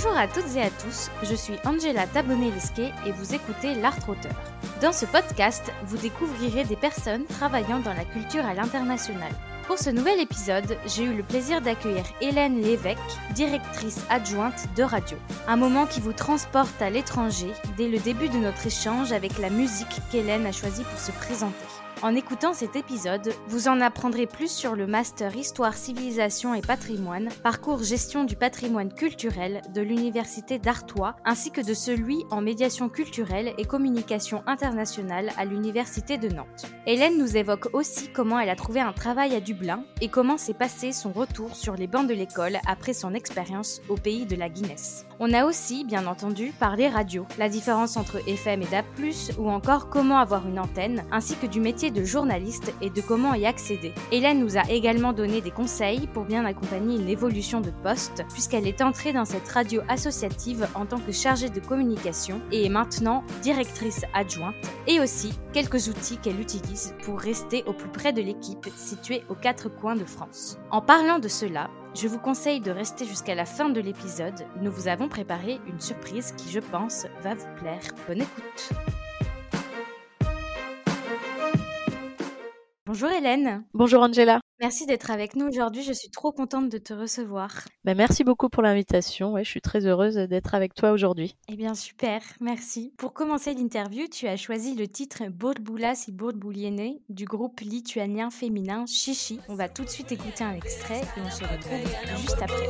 Bonjour à toutes et à tous, je suis Angela Tabonnet-Lesquet et vous écoutez L'Art Auteur. Dans ce podcast, vous découvrirez des personnes travaillant dans la culture à l'international. Pour ce nouvel épisode, j'ai eu le plaisir d'accueillir Hélène Lévesque, directrice adjointe de radio. Un moment qui vous transporte à l'étranger dès le début de notre échange avec la musique qu'Hélène a choisie pour se présenter. En écoutant cet épisode, vous en apprendrez plus sur le Master Histoire, Civilisation et Patrimoine, parcours gestion du patrimoine culturel de l'Université d'Artois, ainsi que de celui en médiation culturelle et communication internationale à l'Université de Nantes. Hélène nous évoque aussi comment elle a trouvé un travail à Dublin et comment s'est passé son retour sur les bancs de l'école après son expérience au pays de la Guinness. On a aussi, bien entendu, parlé radio, la différence entre FM et DAB+, ou encore comment avoir une antenne, ainsi que du métier de journaliste et de comment y accéder. Hélène nous a également donné des conseils pour bien accompagner une évolution de poste, puisqu'elle est entrée dans cette radio associative en tant que chargée de communication et est maintenant directrice adjointe, et aussi quelques outils qu'elle utilise pour rester au plus près de l'équipe située aux quatre coins de France. En parlant de cela, je vous conseille de rester jusqu'à la fin de l'épisode. Nous vous avons préparé une surprise qui, je pense, va vous plaire. Bonne écoute. Bonjour Hélène. Bonjour Angela. Merci d'être avec nous aujourd'hui. Je suis trop contente de te recevoir. Ben, merci beaucoup pour l'invitation. Ouais, je suis très heureuse d'être avec toi aujourd'hui. Eh bien, super. Merci. Pour commencer l'interview, tu as choisi le titre Borboulas et Borbouliene du groupe lituanien féminin Chichi. On va tout de suite écouter un extrait et on se retrouve juste après.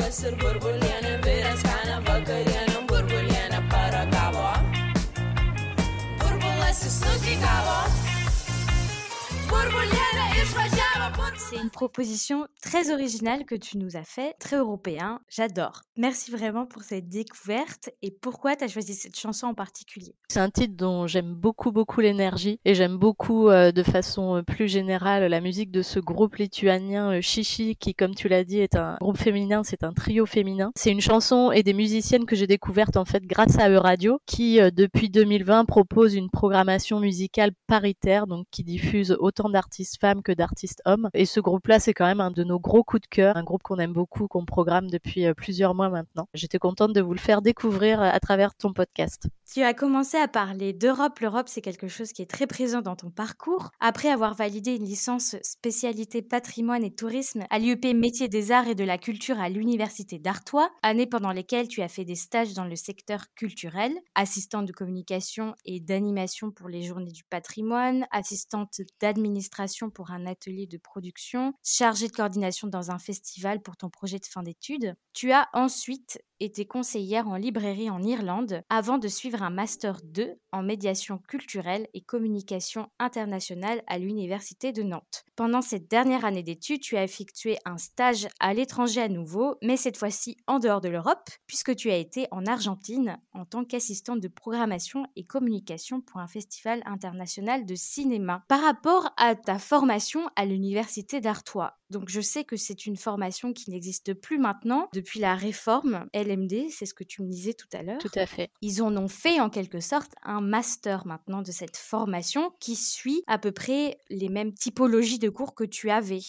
C'est une proposition très originale que tu nous as fait, très européen. J'adore. Merci vraiment pour cette découverte. Et pourquoi tu as choisi cette chanson en particulier? C'est un titre dont j'aime beaucoup, beaucoup l'énergie et j'aime beaucoup euh, de façon euh, plus générale la musique de ce groupe lituanien euh, Chichi qui, comme tu l'as dit, est un groupe féminin, c'est un trio féminin. C'est une chanson et des musiciennes que j'ai découvertes en fait grâce à Euradio qui, depuis 2020, propose une programmation musicale paritaire, donc qui diffuse autant d'artistes femmes que d'artistes hommes. Et ce groupe-là, c'est quand même un de nos gros coups de cœur, un groupe qu'on aime beaucoup, qu'on programme depuis euh, plusieurs mois maintenant. J'étais contente de vous le faire découvrir euh, à travers ton podcast. Tu as commencé à parler d'Europe. L'Europe, c'est quelque chose qui est très présent dans ton parcours. Après avoir validé une licence spécialité patrimoine et tourisme à l'IUP Métiers des Arts et de la Culture à l'Université d'Artois, année pendant lesquelles tu as fait des stages dans le secteur culturel, assistante de communication et d'animation pour les journées du patrimoine, assistante d'administration pour un atelier de production, chargée de coordination dans un festival pour ton projet de fin d'études. Tu as ensuite été conseillère en librairie en Irlande avant de suivre un Master 2 en médiation culturelle et communication internationale à l'Université de Nantes. Pendant cette dernière année d'études, tu as effectué un stage à l'étranger à nouveau, mais cette fois-ci en dehors de l'Europe, puisque tu as été en Argentine en tant qu'assistante de programmation et communication pour un festival international de cinéma. Par rapport à ta formation à l'Université d'Artois, donc je sais que c'est une formation qui n'existe plus maintenant depuis la réforme LMD, c'est ce que tu me disais tout à l'heure. Tout à fait. Ils en ont fait en quelque sorte un master maintenant de cette formation qui suit à peu près les mêmes typologies de cours que tu avais.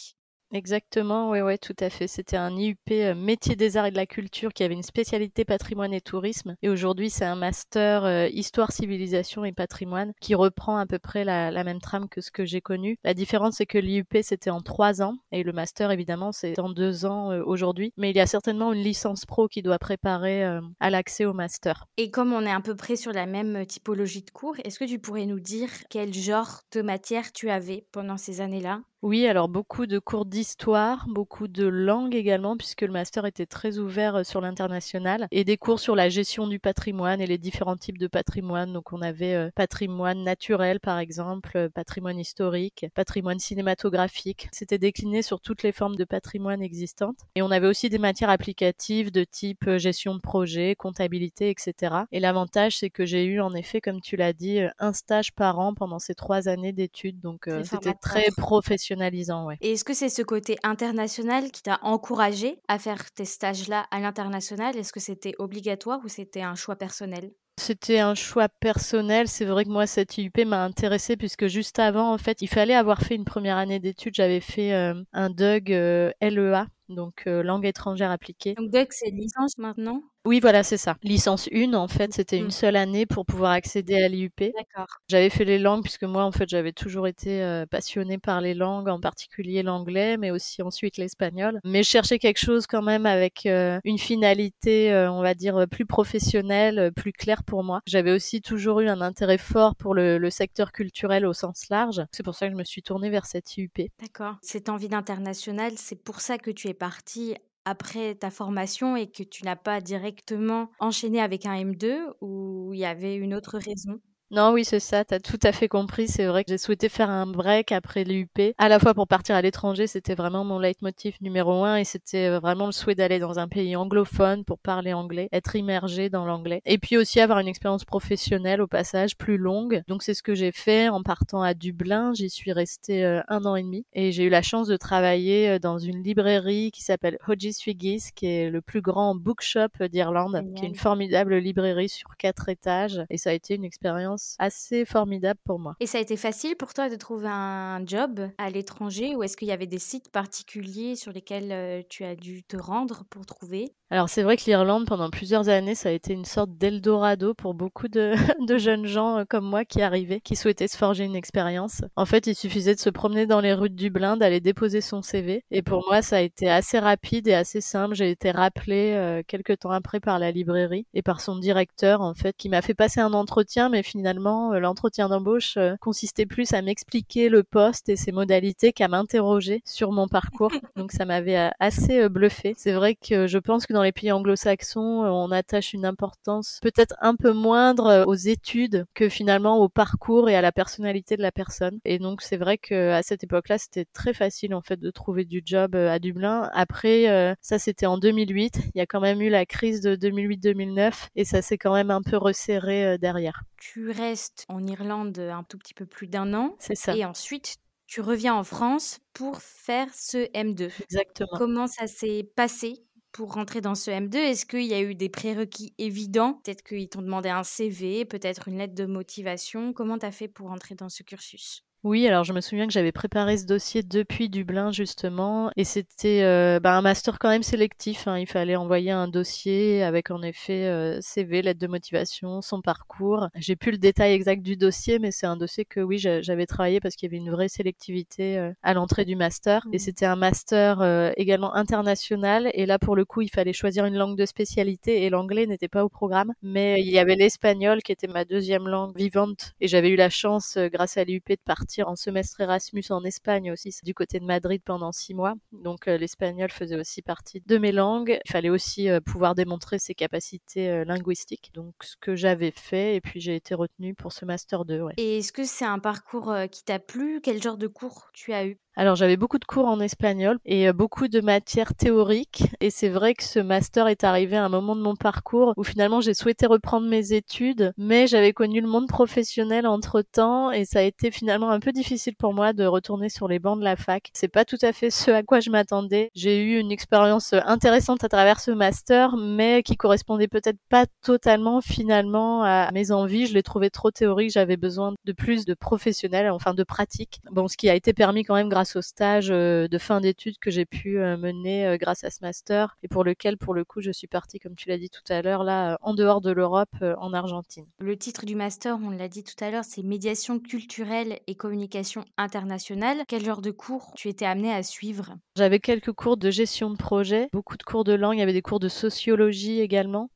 Exactement, oui, ouais, tout à fait. C'était un IUP euh, métier des arts et de la culture qui avait une spécialité patrimoine et tourisme. Et aujourd'hui, c'est un master euh, histoire, civilisation et patrimoine qui reprend à peu près la, la même trame que ce que j'ai connu. La différence, c'est que l'IUP, c'était en trois ans et le master, évidemment, c'est en deux ans euh, aujourd'hui. Mais il y a certainement une licence pro qui doit préparer à l'accès au master. Et comme on est à peu près sur la même typologie de cours, est-ce que tu pourrais nous dire quel genre de matière tu avais pendant ces années-là? Oui, alors beaucoup de cours d'histoire, beaucoup de langue également, puisque le master était très ouvert euh, sur l'international, et des cours sur la gestion du patrimoine et les différents types de patrimoine. Donc on avait euh, patrimoine naturel, par exemple, euh, patrimoine historique, patrimoine cinématographique. C'était décliné sur toutes les formes de patrimoine existantes. Et on avait aussi des matières applicatives de type gestion de projet, comptabilité, etc. Et l'avantage, c'est que j'ai eu en effet, comme tu l'as dit, un stage par an pendant ces trois années d'études. Donc c'était très professionnel et est-ce que c'est ce côté international qui t'a encouragé à faire tes stages-là à l'international? Est-ce que c'était obligatoire ou c'était un choix personnel? C'était un choix personnel. C'est vrai que moi, cette IUP m'a intéressée puisque juste avant, en fait, il fallait avoir fait une première année d'études. J'avais fait euh, un DUG euh, LEA donc langue étrangère appliquée. Donc DEC, c'est licence maintenant? Oui, voilà, c'est ça. Licence 1, en fait, c'était Mmh. une seule année pour pouvoir accéder à l'IUP. D'accord. J'avais fait les langues puisque moi, en fait, j'avais toujours été euh, passionnée par les langues, en particulier l'anglais, mais aussi ensuite l'espagnol. Mais je cherchais quelque chose quand même avec euh, une finalité, euh, on va dire, plus professionnelle, plus claire pour moi. J'avais aussi toujours eu un intérêt fort pour le, le secteur culturel au sens large. C'est pour ça que je me suis tournée vers cette IUP. D'accord. Cette envie d'international, c'est pour ça que tu es partie après ta formation et que tu n'as pas directement enchaîné avec un M2 ou il y avait une autre raison? Non, oui, c'est ça, tu as tout à fait compris. C'est vrai que j'ai souhaité faire un break après l'UP, à la fois pour partir à l'étranger, c'était vraiment mon leitmotiv numéro un, et c'était euh, vraiment le souhait d'aller dans un pays anglophone pour parler anglais, être immergé dans l'anglais, et puis aussi avoir une expérience professionnelle au passage plus longue. Donc c'est ce que j'ai fait en partant à Dublin. J'y suis restée euh, un an et demi, et j'ai eu la chance de travailler euh, dans une librairie qui s'appelle Hodges Figgis, qui est le plus grand bookshop d'Irlande, qui est une formidable librairie sur quatre étages, et ça a été une expérience assez formidable pour moi. Et ça a été facile pour toi de trouver un job à l'étranger ou est-ce qu'il y avait des sites particuliers sur lesquels euh, tu as dû te rendre pour trouver? Alors c'est vrai que l'Irlande, pendant plusieurs années, ça a été une sorte d'Eldorado pour beaucoup de, de, jeunes gens euh, comme moi qui arrivaient, qui souhaitaient se forger une expérience. En fait, il suffisait de se promener dans les rues de Dublin, d'aller déposer son CV. Et pour moi, ça a été assez rapide et assez simple. J'ai été rappelée euh, quelques temps après par la librairie et par son directeur, en fait, qui m'a fait passer un entretien, mais finalement, euh, l'entretien d'embauche euh, consistait plus à m'expliquer le poste et ses modalités qu'à m'interroger sur mon parcours. Donc ça m'avait assez bluffé. C'est vrai que je pense que dans les pays anglo-saxons, euh, on attache une importance peut-être un peu moindre euh, aux études que finalement au parcours et à la personnalité de la personne. Et donc c'est vrai que à cette époque-là, c'était très facile en fait de trouver du job euh, à Dublin. Après, ça c'était en 2008. Il y a quand même eu la crise de 2008-2009 et ça s'est quand même un peu resserré derrière. Tu restes en Irlande un tout petit peu plus d'un an. C'est ça. Et ensuite, tu reviens en France pour faire ce M2. Exactement. Comment ça s'est passé pour rentrer dans ce M2 Est-ce qu'il y a eu des prérequis évidents? Peut-être qu'ils t'ont demandé un CV, peut-être une lettre de motivation. Comment tu as fait pour rentrer dans ce cursus? Oui, alors je me souviens que j'avais préparé ce dossier depuis Dublin justement, et c'était euh, bah, un master quand même sélectif. Hein. Il fallait envoyer un dossier avec en effet euh, CV, lettre de motivation, son parcours. J'ai plus le détail exact du dossier, mais c'est un dossier que oui j'avais travaillé parce qu'il y avait une vraie sélectivité euh, à l'entrée du master, et mmh. c'était un master également international. Et là pour le coup, il fallait choisir une langue de spécialité, et l'anglais n'était pas au programme, mais il y avait l'espagnol qui était ma deuxième langue vivante, et j'avais eu la chance grâce à l'UP de partir en semestre Erasmus en Espagne aussi, du côté de Madrid pendant six mois. Donc euh, l'espagnol faisait aussi partie de mes langues. Il fallait aussi euh, pouvoir démontrer ses capacités euh, linguistiques. Donc ce que j'avais fait et puis j'ai été retenue pour ce master 2. Et est-ce que c'est un parcours qui t'a plu? Quel genre de cours tu as eu? Alors j'avais beaucoup de cours en espagnol et euh, beaucoup de matières théoriques et c'est vrai que ce master est arrivé à un moment de mon parcours où finalement j'ai souhaité reprendre mes études mais j'avais connu le monde professionnel entre temps et ça a été finalement un peu difficile pour moi de retourner sur les bancs de la fac. C'est pas tout à fait ce à quoi je m'attendais. J'ai eu une expérience intéressante à travers ce master mais qui correspondait peut-être pas totalement finalement à mes envies. Je l'ai trouvé trop théorique, j'avais besoin de plus de professionnels, enfin de pratique. Bon, ce qui a été permis quand même au stage euh, de fin d'études que j'ai pu euh, mener euh, grâce à ce master et pour lequel, pour le coup, je suis partie, comme tu l'as dit tout à l'heure, là, en dehors de l'Europe, en Argentine. Le titre du master, on l'a dit tout à l'heure, c'est médiation culturelle et communication internationale. Quel genre de cours tu étais amené à suivre? J'avais quelques cours de gestion de projet, beaucoup de cours de langue, il y avait des cours de sociologie également.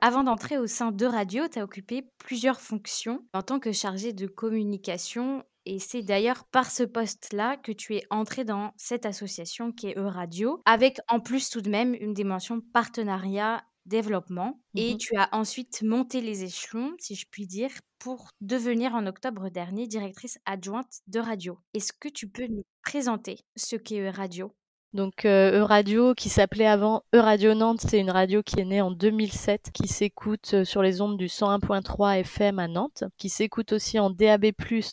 Avant d'entrer au sein de Radio, tu as occupé plusieurs fonctions en tant que chargé de communication et c'est d'ailleurs par ce poste-là que tu es entré dans cette association qui est E-Radio, avec en plus tout de même une dimension partenariat développement. Et mmh tu as ensuite monté les échelons, si je puis dire, pour devenir en octobre dernier directrice adjointe de radio. Est-ce que tu peux nous présenter ce qu'est E-Radio? Donc euh, E-Radio, qui s'appelait avant E-Radio Nantes, c'est une radio qui est née en 2007, qui s'écoute euh, sur les ondes du 101.3 FM à Nantes, qui s'écoute aussi en DAB+,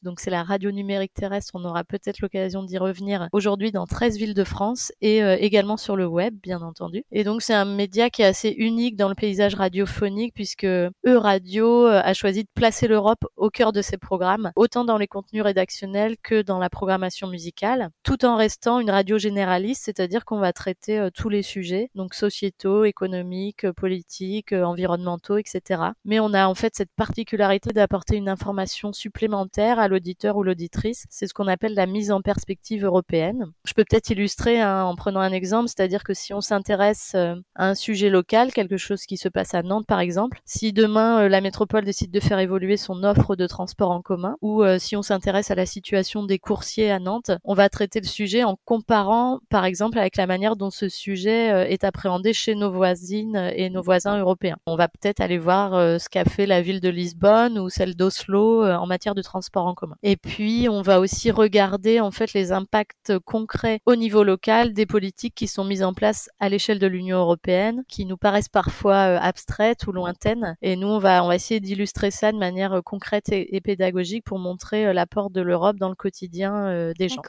donc c'est la radio numérique terrestre, on aura peut-être l'occasion d'y revenir aujourd'hui dans 13 villes de France, et euh, également sur le web, bien entendu. Et donc c'est un média qui est assez unique dans le paysage radiophonique, puisque E-Radio a choisi de placer l'Europe au cœur de ses programmes, autant dans les contenus rédactionnels que dans la programmation musicale, tout en restant une radio généraliste c'est-à-dire qu'on va traiter tous les sujets, donc sociétaux, économiques, politiques, environnementaux, etc. Mais on a en fait cette particularité d'apporter une information supplémentaire à l'auditeur ou l'auditrice. C'est ce qu'on appelle la mise en perspective européenne. Je peux peut-être illustrer hein, en prenant un exemple, c'est-à-dire que si on s'intéresse à un sujet local, quelque chose qui se passe à Nantes par exemple, si demain la métropole décide de faire évoluer son offre de transport en commun, ou si on s'intéresse à la situation des coursiers à Nantes, on va traiter le sujet en comparant par exemple exemple avec la manière dont ce sujet euh, est appréhendé chez nos voisines et nos voisins européens. On va peut-être aller voir euh, ce qu'a fait la ville de Lisbonne ou celle d'Oslo euh, en matière de transport en commun. Et puis, on va aussi regarder en fait les impacts concrets au niveau local des politiques qui sont mises en place à l'échelle de l'Union européenne, qui nous paraissent parfois abstraites ou lointaines. Et nous, on va, on va essayer d'illustrer ça de manière concrète et, et pédagogique pour montrer l'apport de l'Europe dans le quotidien des gens.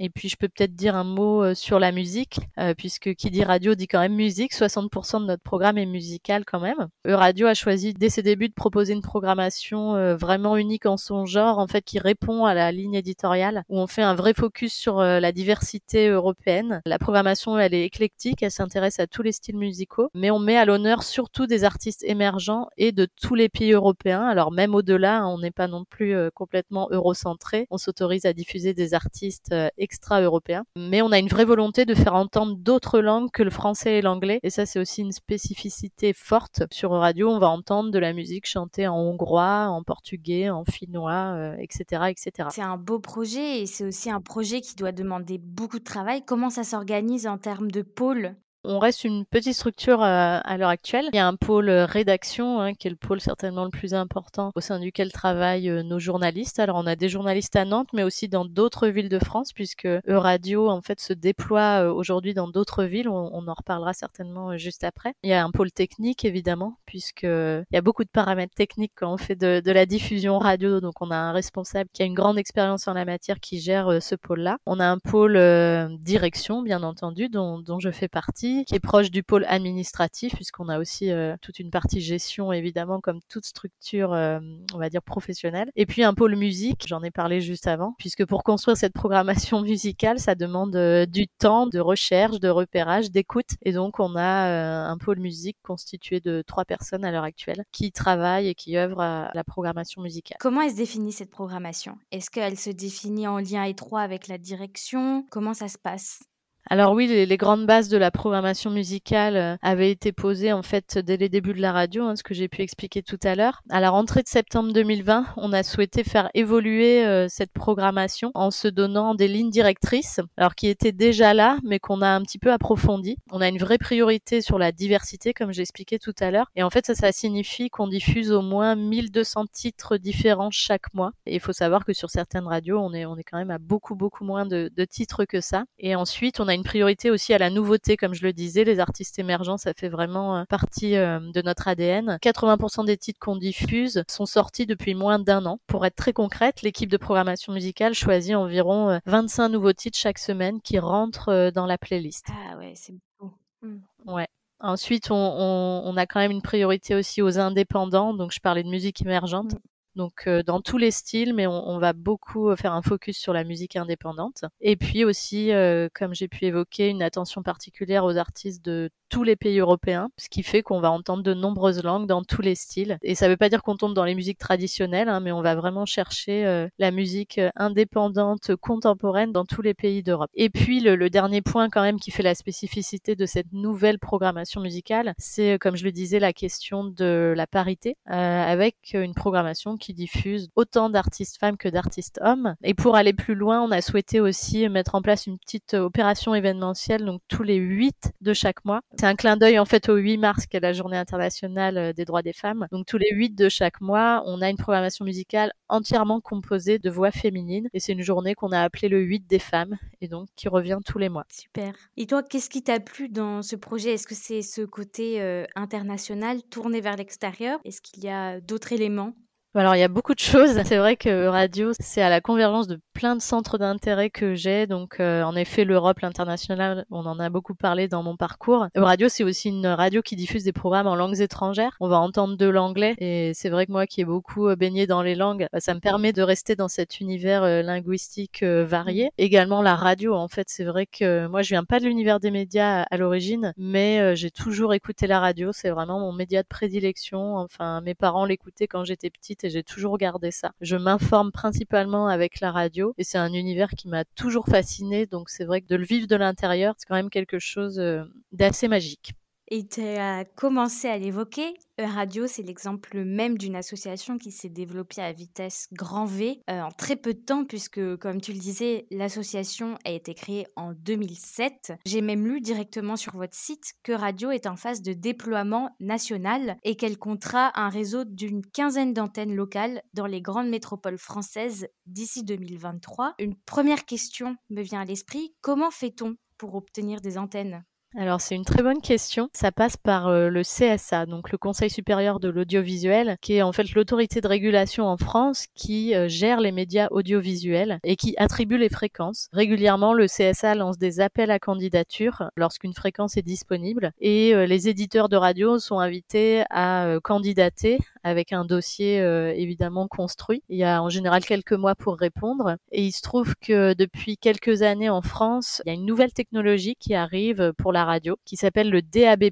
Et puis je peux peut-être dire un mot euh, sur la musique, euh, puisque qui dit radio dit quand même musique. 60% de notre programme est musical quand même. E-Radio a choisi dès ses débuts de proposer une programmation euh, vraiment unique en son genre, en fait, qui répond à la ligne éditoriale, où on fait un vrai focus sur la diversité européenne. La programmation, elle est éclectique, elle s'intéresse à tous les styles musicaux, mais on met à l'honneur surtout des artistes émergents et de tous les pays européens. Alors même au-delà, hein, on n'est pas non plus complètement eurocentré. On s'autorise à diffuser des artistes extra-européen. Mais on a une vraie volonté de faire entendre d'autres langues que le français et l'anglais. Et ça, c'est aussi une spécificité forte. Sur radio, on va entendre de la musique chantée en hongrois, en portugais, en finnois, etc., euh, etc. C'est un beau projet et c'est aussi un projet qui doit demander beaucoup de travail. Comment ça s'organise en termes de pôle? On reste une petite structure euh, à, l'heure actuelle. Il y a un pôle euh, rédaction, hein, qui est le pôle certainement le plus important, au sein duquel travaillent euh, nos journalistes. Alors on a des journalistes à Nantes, mais aussi dans d'autres villes de France, puisque E-Radio en fait se déploie aujourd'hui dans d'autres villes. On, en reparlera certainement juste après. Il y a un pôle technique évidemment, puisque il y a beaucoup de paramètres techniques quand on fait de, la diffusion radio. Donc on a un responsable qui a une grande expérience en la matière qui gère ce pôle-là. On a un pôle direction, bien entendu, dont je fais partie qui est proche du pôle administratif, puisqu'on a aussi euh, toute une partie gestion, évidemment, comme toute structure, euh, on va dire, professionnelle. Et puis un pôle musique, j'en ai parlé juste avant, puisque pour construire cette programmation musicale, ça demande euh, du temps de recherche, de repérage, d'écoute. Et donc, on a un pôle musique constitué de trois personnes à l'heure actuelle qui travaillent et qui œuvrent à la programmation musicale. Comment elle se définit cette programmation? Est-ce qu'elle se définit en lien étroit avec la direction? Comment ça se passe? Alors oui, les, grandes bases de la programmation musicale euh, avaient été posées en fait dès les débuts de la radio, hein, ce que j'ai pu expliquer tout à l'heure. À la rentrée de septembre 2020, on a souhaité faire évoluer euh, cette programmation en se donnant des lignes directrices, alors qui étaient déjà là, mais qu'on a un petit peu approfondi. On a une vraie priorité sur la diversité, comme j'expliquais tout à l'heure, et en fait ça, ça signifie qu'on diffuse au moins 1200 titres différents chaque mois. Et il faut savoir que sur certaines radios, on est on est quand même à beaucoup beaucoup moins de, de titres que ça. Et ensuite, on a une priorité aussi à la nouveauté, comme je le disais. Les artistes émergents, ça fait vraiment euh, partie euh, de notre ADN. 80% des titres qu'on diffuse sont sortis depuis moins d'un an. Pour être très concrète, l'équipe de programmation musicale choisit environ 25 euh, nouveaux titres chaque semaine qui rentrent dans la playlist. Ah ouais, c'est beau. Mmh. Ouais. Ensuite, on, on, a quand même une priorité aussi aux indépendants. Donc, je parlais de musique émergente. Donc euh, dans tous les styles, mais on, va beaucoup euh, faire un focus sur la musique indépendante. Et puis aussi, euh, comme j'ai pu évoquer, une attention particulière aux artistes de tous les pays européens, ce qui fait qu'on va entendre de nombreuses langues dans tous les styles. Et ça ne veut pas dire qu'on tombe dans les musiques traditionnelles, hein, mais on va vraiment chercher la musique indépendante, contemporaine dans tous les pays d'Europe. Et puis le, le, dernier point quand même qui fait la spécificité de cette nouvelle programmation musicale, c'est comme je le disais la question de la parité, avec une programmation qui diffuse autant d'artistes femmes que d'artistes hommes. Et pour aller plus loin, on a souhaité aussi mettre en place une petite opération événementielle, donc tous les 8 de chaque mois. C'est un clin d'œil en fait au 8 mars, qui est la journée internationale des droits des femmes. Donc tous les 8 de chaque mois, on a une programmation musicale entièrement composée de voix féminines. Et c'est une journée qu'on a appelée le 8 des femmes, et donc qui revient tous les mois. Super. Et toi, qu'est-ce qui t'a plu dans ce projet? Est-ce que c'est ce côté euh, international, tourné vers l'extérieur? Est-ce qu'il y a d'autres éléments? Alors il y a beaucoup de choses. C'est vrai que radio, c'est à la convergence de plein de centres d'intérêt que j'ai. Donc euh, en effet, l'Europe, l'international, on en a beaucoup parlé dans mon parcours. Radio, c'est aussi une radio qui diffuse des programmes en langues étrangères. On va entendre de l'anglais et c'est vrai que moi qui ai beaucoup euh, baigné dans les langues, bah, ça me permet de rester dans cet univers euh, linguistique varié. Également la radio, en fait, c'est vrai que moi je viens pas de l'univers des médias à l'origine, mais j'ai toujours écouté la radio. C'est vraiment mon média de prédilection. Enfin, mes parents l'écoutaient quand j'étais petite et j'ai toujours gardé ça. Je m'informe principalement avec la radio et c'est un univers qui m'a toujours fasciné. Donc c'est vrai que de le vivre de l'intérieur, c'est quand même quelque chose euh, d'assez magique. Et tu as commencé à l'évoquer, Radio, c'est l'exemple même d'une association qui s'est développée à vitesse grand V euh, en très peu de temps, puisque, comme tu le disais, l'association a été créée en 2007. J'ai même lu directement sur votre site que Radio est en phase de déploiement national et qu'elle comptera un réseau d'une quinzaine d'antennes locales dans les grandes métropoles françaises d'ici 2023. Une première question me vient à l'esprit comment fait-on pour obtenir des antennes? Alors c'est une très bonne question. Ça passe par euh, le CSA, donc le Conseil supérieur de l'audiovisuel, qui est en fait l'autorité de régulation en France qui euh, gère les médias audiovisuels et qui attribue les fréquences. Régulièrement, le CSA lance des appels à candidature lorsqu'une fréquence est disponible et euh, les éditeurs de radio sont invités à candidater avec un dossier évidemment construit. Il y a en général quelques mois pour répondre et il se trouve que depuis quelques années en France, il y a une nouvelle technologie qui arrive pour la radio, qui s'appelle le DAB+.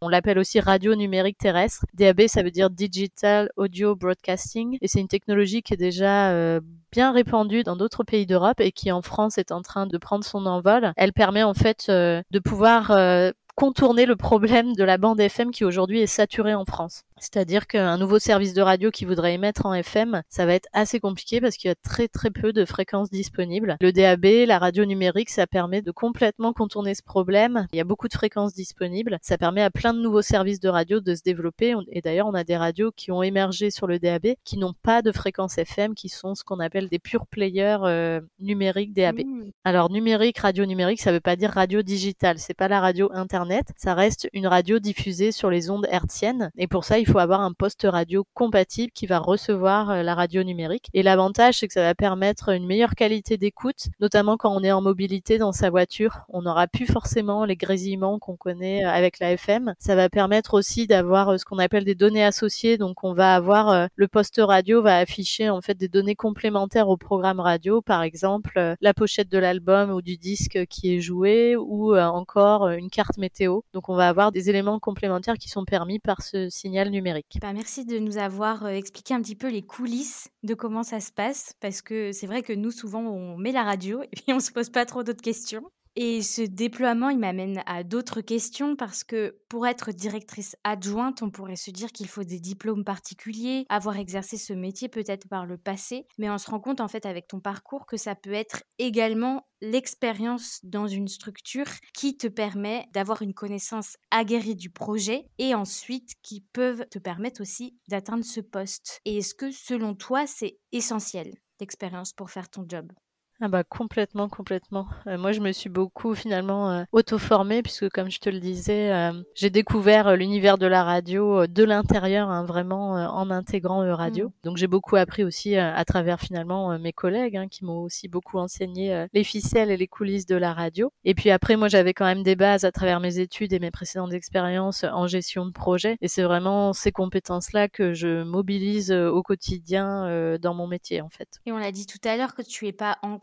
On l'appelle aussi radio numérique terrestre. DAB, ça veut dire Digital Audio Broadcasting, et c'est une technologie qui est déjà euh, bien répandue dans d'autres pays d'Europe et qui en France est en train de prendre son envol. Elle permet en fait euh, de pouvoir euh, contourner le problème de la bande FM qui aujourd'hui est saturée en France. C'est-à-dire qu'un nouveau service de radio qui voudrait émettre en FM, ça va être assez compliqué parce qu'il y a très très peu de fréquences disponibles. Le DAB, la radio numérique, ça permet de complètement contourner ce problème. Il y a beaucoup de fréquences disponibles. Ça permet à plein de nouveaux services de radio de se développer. Et d'ailleurs, on a des radios qui ont émergé sur le DAB qui n'ont pas de fréquence FM, qui sont ce qu'on appelle des pure players euh, numériques DAB. Mmh. Alors numérique, radio numérique, ça veut pas dire radio digitale. C'est pas la radio internet. Ça reste une radio diffusée sur les ondes hertziennes. Et pour ça, il faut avoir un poste radio compatible qui va recevoir euh, la radio numérique. Et l'avantage, c'est que ça va permettre une meilleure qualité d'écoute, notamment quand on est en mobilité dans sa voiture. On n'aura plus forcément les grésillements qu'on connaît euh, avec la FM. Ça va permettre aussi d'avoir euh, ce qu'on appelle des données associées. Donc, on va avoir le poste radio va afficher en fait des données complémentaires au programme radio, par exemple la pochette de l'album ou du disque qui est joué, ou encore une carte météo. Donc, on va avoir des éléments complémentaires qui sont permis par ce signal numérique. Bah, merci de nous avoir euh, expliqué un petit peu les coulisses de comment ça se passe, parce que c'est vrai que nous, souvent, on met la radio et puis on se pose pas trop d'autres questions. Et ce déploiement, il m'amène à d'autres questions parce que pour être directrice adjointe, on pourrait se dire qu'il faut des diplômes particuliers, avoir exercé ce métier peut-être par le passé, mais on se rend compte en fait avec ton parcours que ça peut être également l'expérience dans une structure qui te permet d'avoir une connaissance aguerrie du projet et ensuite qui peuvent te permettre aussi d'atteindre ce poste. Et est-ce que selon toi, c'est essentiel l'expérience pour faire ton job? Ah bah complètement, complètement. Euh, moi, je me suis beaucoup finalement euh, auto-formée puisque, comme je te le disais, euh, j'ai découvert l'univers de la radio de l'intérieur, hein, vraiment en intégrant radio. Mmh. Donc, j'ai beaucoup appris aussi à travers finalement mes collègues hein, qui m'ont aussi beaucoup enseigné les ficelles et les coulisses de la radio. Et puis après, moi, j'avais quand même des bases à travers mes études et mes précédentes expériences en gestion de projet. Et c'est vraiment ces compétences-là que je mobilise au quotidien dans mon métier, en fait. Et on l'a dit tout à l'heure que tu es pas en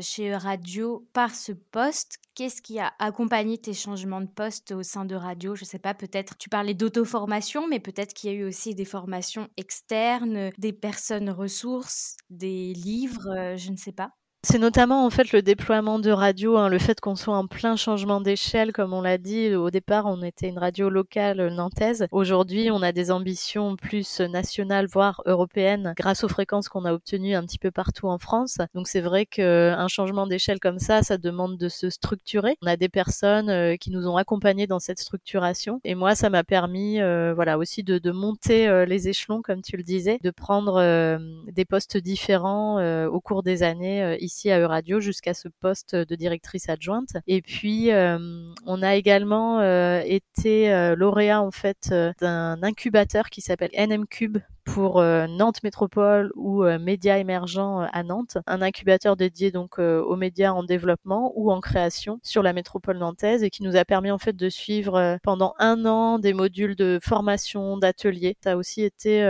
chez Radio par ce poste? Qu'est-ce qui a accompagné tes changements de poste au sein de Radio Je ne sais pas, peut-être tu parlais d'auto-formation, mais peut-être qu'il y a eu aussi des formations externes, des personnes ressources, des livres, je ne sais pas. C'est notamment en fait le déploiement de radio, hein, le fait qu'on soit en plein changement d'échelle, comme on l'a dit. Au départ, on était une radio locale nantaise. Aujourd'hui, on a des ambitions plus nationales, voire européennes, grâce aux fréquences qu'on a obtenues un petit peu partout en France. Donc c'est vrai qu'un changement d'échelle comme ça, ça demande de se structurer. On a des personnes euh, qui nous ont accompagnés dans cette structuration, et moi, ça m'a permis, euh, voilà, aussi de, de monter euh, les échelons, comme tu le disais, de prendre des postes différents au cours des années à Euradio jusqu'à ce poste de directrice adjointe. Et puis, euh, on a également euh, été euh, lauréat en fait d'un incubateur qui s'appelle NM Cube pour Nantes Métropole ou Médias émergents à Nantes, un incubateur dédié donc aux médias en développement ou en création sur la métropole nantaise et qui nous a permis en fait de suivre pendant un an des modules de formation, d'ateliers. Ça a aussi été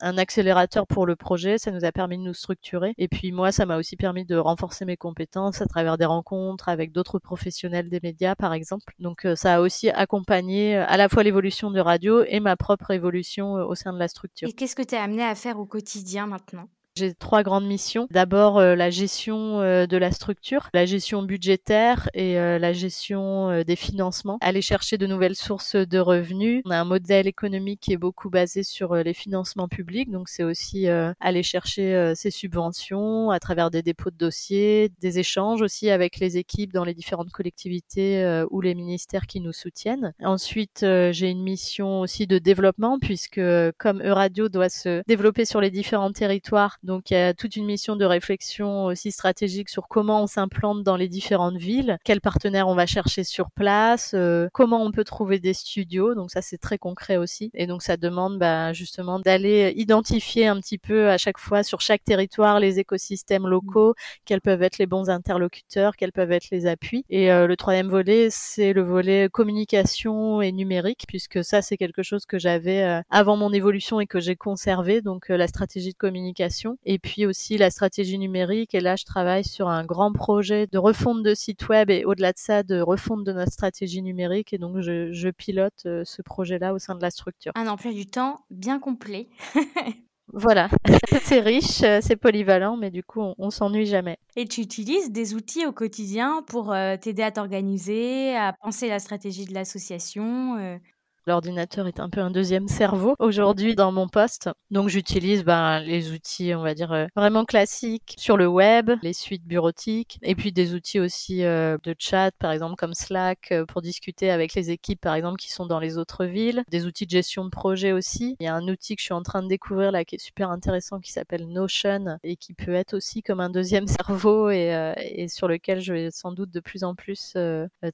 un accélérateur pour le projet, ça nous a permis de nous structurer. Et puis moi, ça m'a aussi permis de renforcer mes compétences à travers des rencontres avec d'autres professionnels des médias, par exemple. Donc euh, ça a aussi accompagné euh, à la fois l'évolution de radio et ma propre évolution euh, au sein de la structure. Et qu'est-ce que tu es amené à faire au quotidien maintenant? J'ai trois grandes missions. D'abord, euh, la gestion euh, de la structure, la gestion budgétaire et euh, la gestion des financements. Aller chercher de nouvelles sources de revenus. On a un modèle économique qui est beaucoup basé sur les financements publics, donc c'est aussi aller chercher ces subventions à travers des dépôts de dossiers, des échanges aussi avec les équipes dans les différentes collectivités ou les ministères qui nous soutiennent. Ensuite, j'ai une mission aussi de développement puisque comme Euradio doit se développer sur les différents territoires, donc il y a toute une mission de réflexion aussi stratégique sur comment on s'implante dans les différentes villes, quels partenaires on va chercher sur place, euh, comment on peut trouver des studios. Donc ça c'est très concret aussi. Et donc ça demande bah, justement d'aller identifier un petit peu à chaque fois sur chaque territoire les écosystèmes locaux, quels peuvent être les bons interlocuteurs, quels peuvent être les appuis. Et euh, le troisième volet c'est le volet communication et numérique puisque ça c'est quelque chose que j'avais euh, avant mon évolution et que j'ai conservé. Donc la stratégie de communication et puis aussi la stratégie numérique. Et là, je travaille sur un grand projet de refonte de site web et au-delà de ça, de refonte de notre stratégie numérique. Et donc, je, pilote euh, ce projet-là au sein de la structure. Un emploi du temps bien complet. Voilà, c'est riche, euh, c'est polyvalent, mais du coup, on, s'ennuie jamais. Et tu utilises des outils au quotidien pour euh, t'aider à t'organiser, à penser la stratégie de l'association L'ordinateur est un peu un deuxième cerveau aujourd'hui dans mon poste. Donc j'utilise ben, les outils, on va dire, euh, vraiment classiques sur le web, les suites bureautiques, et puis des outils aussi euh, de chat, par exemple comme Slack, euh, pour discuter avec les équipes, par exemple, qui sont dans les autres villes. Des outils de gestion de projet aussi. Il y a un outil que je suis en train de découvrir là qui est super intéressant qui s'appelle Notion et qui peut être aussi comme un deuxième cerveau et, et sur lequel je vais sans doute de plus en plus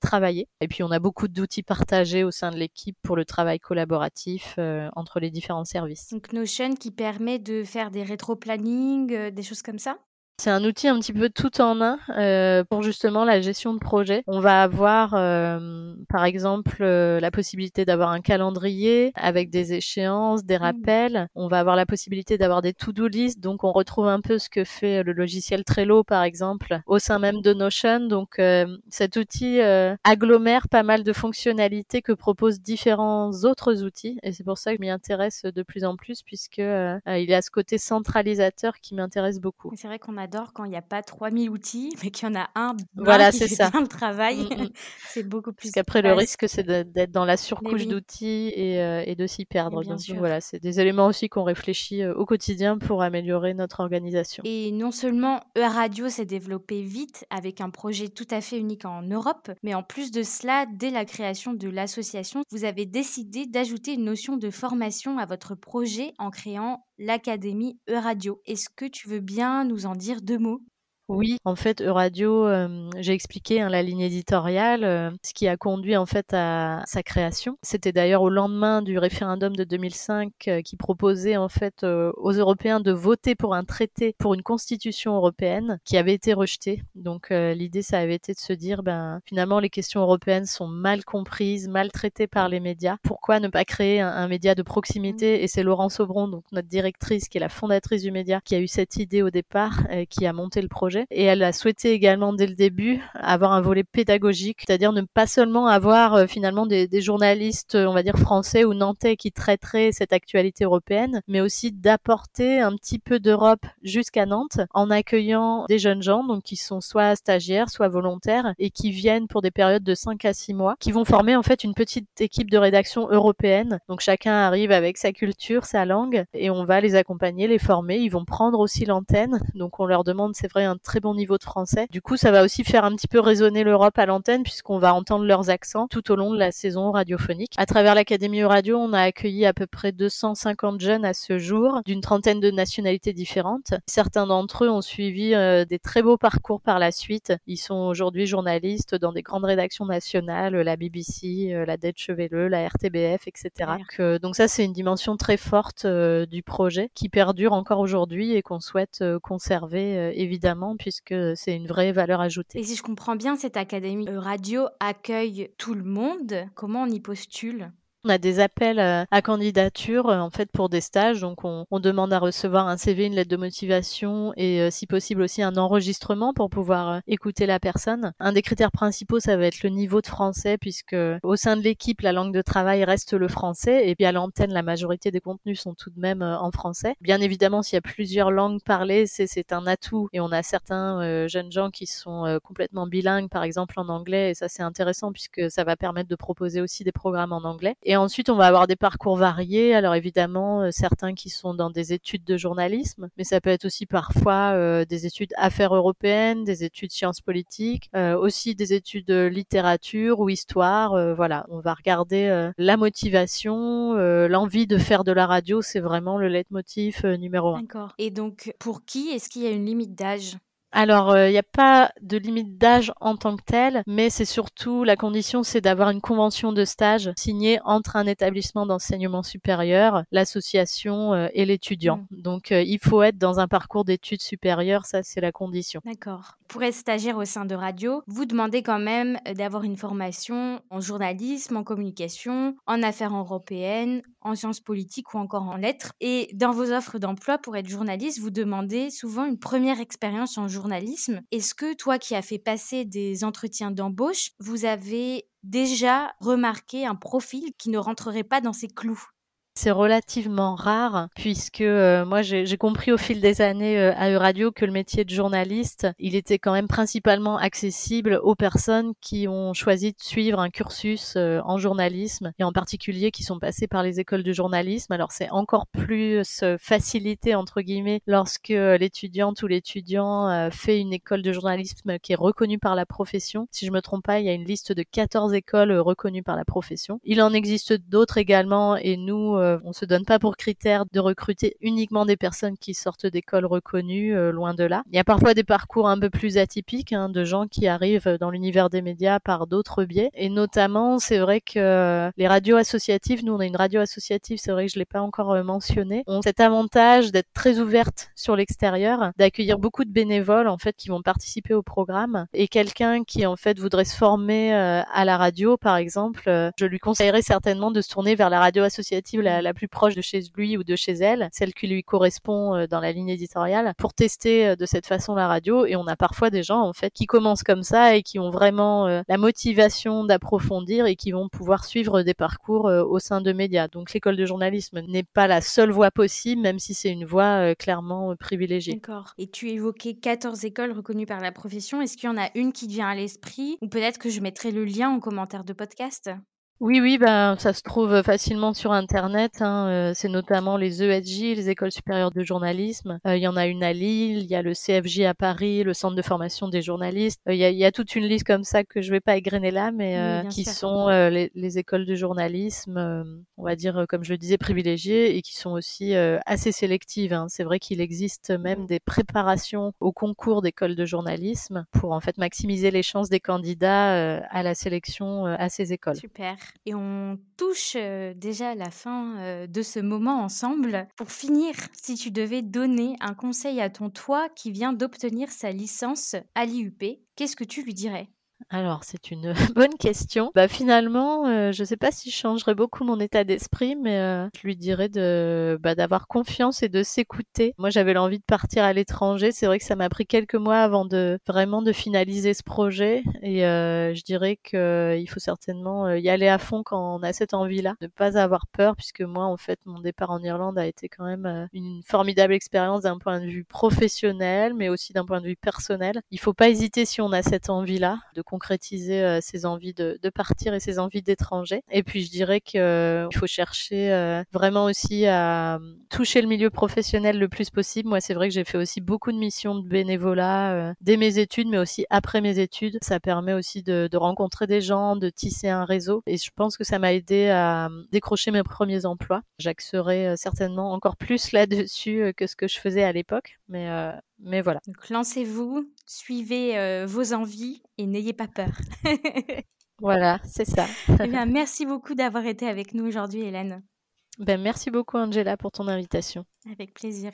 travailler. Et puis on a beaucoup d'outils partagés au sein de l'équipe pour le travail collaboratif euh, entre les différents services. Donc Notion qui permet de faire des rétro-planning, euh, des choses comme ça? C'est un outil un petit peu tout en un euh, pour justement la gestion de projet. On va avoir euh, par exemple euh, la possibilité d'avoir un calendrier avec des échéances, des mmh. rappels. On va avoir la possibilité d'avoir des to-do list. Donc on retrouve un peu ce que fait le logiciel Trello par exemple au sein même de Notion. Donc cet outil agglomère pas mal de fonctionnalités que proposent différents autres outils et c'est pour ça que je m'y intéresse de plus en plus puisque il y a ce côté centralisateur qui m'intéresse beaucoup. C'est vrai qu'on a quand il n'y a pas 3000 outils, mais qu'il y en a un voilà, qui fait ça. bien le travail. Mm, mm. c'est beaucoup plus. Parce qu'après, le risque, c'est d'être dans la surcouche d'outils et, euh, et, de s'y perdre. Bien sûr. voilà, c'est des éléments aussi qu'on réfléchit euh, au quotidien pour améliorer notre organisation. Et non seulement E-Radio s'est développé vite avec un projet tout à fait unique en Europe, mais en plus de cela, dès la création de l'association, vous avez décidé d'ajouter une notion de formation à votre projet en créant l'Académie E-Radio. Est-ce que tu veux bien nous en dire deux mots? Oui, en fait, Euradio, euh, j'ai expliqué hein, la ligne éditoriale, euh, ce qui a conduit en fait à sa création. C'était d'ailleurs au lendemain du référendum de 2005 euh, qui proposait en fait aux Européens de voter pour un traité pour une constitution européenne qui avait été rejeté. Donc l'idée, ça avait été de se dire, ben finalement, les questions européennes sont mal comprises, mal traitées par les médias. Pourquoi ne pas créer un, un média de proximité? Et c'est Laurence Aubron, donc notre directrice, qui est la fondatrice du média, qui a eu cette idée au départ, qui a monté le projet Et elle a souhaité également dès le début avoir un volet pédagogique, c'est-à-dire ne pas seulement avoir euh, finalement des, des, journalistes, on va dire français ou nantais qui traiteraient cette actualité européenne, mais aussi d'apporter un petit peu d'Europe jusqu'à Nantes en accueillant des jeunes gens, donc qui sont soit stagiaires, soit volontaires et qui viennent pour des périodes de 5 à 6 mois, qui vont former en fait une petite équipe de rédaction européenne. Donc chacun arrive avec sa culture, sa langue et on va les accompagner, les former. Ils vont prendre aussi l'antenne. Donc on leur demande, c'est vrai, un très bon niveau de français. Du coup, ça va aussi faire un petit peu résonner l'Europe à l'antenne puisqu'on va entendre leurs accents tout au long de la saison radiophonique. À travers l'Académie Radio, on a accueilli à peu près 250 jeunes à ce jour d'une trentaine de nationalités différentes. Certains d'entre eux ont suivi euh, des très beaux parcours par la suite. Ils sont aujourd'hui journalistes dans des grandes rédactions nationales, la BBC, euh, la Deutsche Welle, la RTBF, etc. Donc, euh, donc ça, c'est une dimension très forte du projet qui perdure encore aujourd'hui et qu'on souhaite conserver évidemment puisque c'est une vraie valeur ajoutée. Et si je comprends bien, cette académie radio accueille tout le monde. Comment on y postule? On a des appels euh, à candidature euh, en fait pour des stages, donc on, demande à recevoir un CV, une lettre de motivation et euh, si possible aussi un enregistrement pour pouvoir écouter la personne. Un des critères principaux, ça va être le niveau de français puisque au sein de l'équipe, la langue de travail reste le français et puis à l'antenne, la majorité des contenus sont tout de même en français. Bien évidemment, s'il y a plusieurs langues parlées, c'est un atout et on a certains jeunes gens qui sont complètement bilingues, par exemple en anglais et ça c'est intéressant puisque ça va permettre de proposer aussi des programmes en anglais. Ensuite, on va avoir des parcours variés. Alors évidemment, euh, certains qui sont dans des études de journalisme, mais ça peut être aussi parfois euh, des études affaires européennes, des études sciences politiques, euh, aussi des études de littérature ou histoire. voilà, on va regarder la motivation, l'envie de faire de la radio, c'est vraiment le leitmotiv numéro un. D'accord. Et donc, pour qui est-ce qu'il y a une limite d'âge? Alors, il euh, n'y a pas de limite d'âge en tant que tel, mais c'est surtout la condition, c'est d'avoir une convention de stage signée entre un établissement d'enseignement supérieur, l'association euh, et l'étudiant. Mmh. Donc, euh, il faut être dans un parcours d'études supérieures, ça c'est la condition. D'accord. Pour être stagiaire au sein de radio, vous demandez quand même d'avoir une formation en journalisme, en communication, en affaires européennes, en sciences politiques ou encore en lettres. Et dans vos offres d'emploi pour être journaliste, vous demandez souvent une première expérience en journalisme. Est-ce que toi qui as fait passer des entretiens d'embauche, vous avez déjà remarqué un profil qui ne rentrerait pas dans ces clous? C'est relativement rare puisque euh, moi j'ai compris au fil des années euh, à Euradio que le métier de journaliste, il était quand même principalement accessible aux personnes qui ont choisi de suivre un cursus euh, en journalisme et en particulier qui sont passées par les écoles de journalisme. Alors c'est encore plus facilité entre guillemets lorsque l'étudiante ou l'étudiant fait une école de journalisme qui est reconnue par la profession. Si je me trompe pas, il y a une liste de 14 écoles reconnues par la profession. Il en existe d'autres également et nous euh, on se donne pas pour critère de recruter uniquement des personnes qui sortent d'écoles reconnues, euh, loin de là. Il y a parfois des parcours un peu plus atypiques hein, de gens qui arrivent dans l'univers des médias par d'autres biais. Et notamment, c'est vrai que les radios associatives, nous on a une radio associative, c'est vrai que je l'ai pas encore euh, mentionné, ont cet avantage d'être très ouvertes sur l'extérieur, d'accueillir beaucoup de bénévoles en fait qui vont participer au programme. Et quelqu'un qui en fait voudrait se former à la radio, par exemple, je lui conseillerais certainement de se tourner vers la radio associative plus proche de chez lui ou de chez elle, celle qui lui correspond euh, dans la ligne éditoriale, pour tester euh, de cette façon la radio. Et on a parfois des gens en fait qui commencent comme ça et qui ont vraiment euh, la motivation d'approfondir et qui vont pouvoir suivre des parcours au sein de médias. Donc l'école de journalisme n'est pas la seule voie possible, même si c'est une voie clairement privilégiée. D'accord. Et tu évoquais 14 écoles reconnues par la profession. Est-ce qu'il y en a une qui te vient à l'esprit? Ou peut-être que je mettrai le lien en commentaire de podcast? Oui, oui, ben, ça se trouve facilement sur Internet. Hein, euh, c'est notamment les ESJ, les écoles supérieures de journalisme. Euh, il y en a une à Lille, il y a le CFJ à Paris, le Centre de formation des journalistes. Euh, il y, a, y, a, toute une liste comme ça que je vais pas égrener là, mais qui sont les, les, écoles de journalisme, on va dire, comme je le disais, privilégiées et qui sont aussi assez sélectives. Hein. C'est vrai qu'il existe même des préparations au concours d'écoles de journalisme pour en fait maximiser les chances des candidats à la sélection à ces écoles. Super. Et on touche déjà la fin de ce moment ensemble. Pour finir, si tu devais donner un conseil à ton toi qui vient d'obtenir sa licence à l'IUP, qu'est-ce que tu lui dirais? Alors, c'est une bonne question. Bah, finalement, euh, je sais pas si je changerais beaucoup mon état d'esprit, mais euh, je lui dirais de bah, d'avoir confiance et de s'écouter. Moi, j'avais l'envie de partir à l'étranger. C'est vrai que ça m'a pris quelques mois avant de vraiment de finaliser ce projet. Et euh, je dirais qu'il faut certainement y aller à fond quand on a cette envie-là, ne pas avoir peur, puisque moi, en fait, mon départ en Irlande a été quand même une formidable expérience d'un point de vue professionnel, mais aussi d'un point de vue personnel. Il faut pas hésiter si on a cette envie-là de concrétiser euh, ses envies de, partir et ses envies d'étranger. Et puis je dirais qu'il euh, faut chercher euh, vraiment aussi à toucher le milieu professionnel le plus possible. Moi, c'est vrai que j'ai fait aussi beaucoup de missions de bénévolat dès mes études, mais aussi après mes études. Ça permet aussi de, rencontrer des gens, de tisser un réseau. Et je pense que ça m'a aidé à décrocher mes premiers emplois. J'axerai certainement encore plus là-dessus que ce que je faisais à l'époque. Mais mais voilà. Donc lancez-vous, suivez vos envies et n'ayez pas peur. voilà, c'est ça. eh bien, merci beaucoup d'avoir été avec nous aujourd'hui, Hélène. Ben, merci beaucoup, Angela, pour ton invitation. Avec plaisir.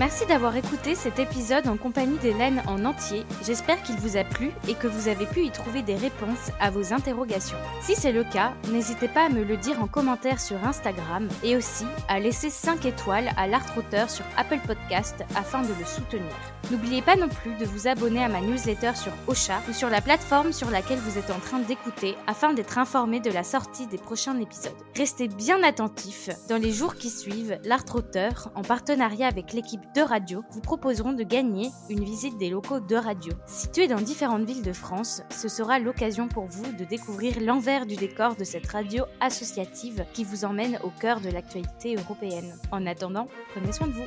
Merci d'avoir écouté cet épisode en compagnie d'Hélène en entier. J'espère qu'il vous a plu et que vous avez pu y trouver des réponses à vos interrogations. Si c'est le cas, n'hésitez pas à me le dire en commentaire sur Instagram et aussi à laisser 5 étoiles à l'art auteur sur Apple Podcast afin de le soutenir. N'oubliez pas non plus de vous abonner à ma newsletter sur Ocha ou sur la plateforme sur laquelle vous êtes en train d'écouter afin d'être informé de la sortie des prochains épisodes. Restez bien attentifs. Dans les jours qui suivent, l'art auteur, en partenariat avec l'équipe de radio vous proposeront de gagner une visite des locaux de radio. Situés dans différentes villes de France, ce sera l'occasion pour vous de découvrir l'envers du décor de cette radio associative qui vous emmène au cœur de l'actualité européenne. En attendant, prenez soin de vous.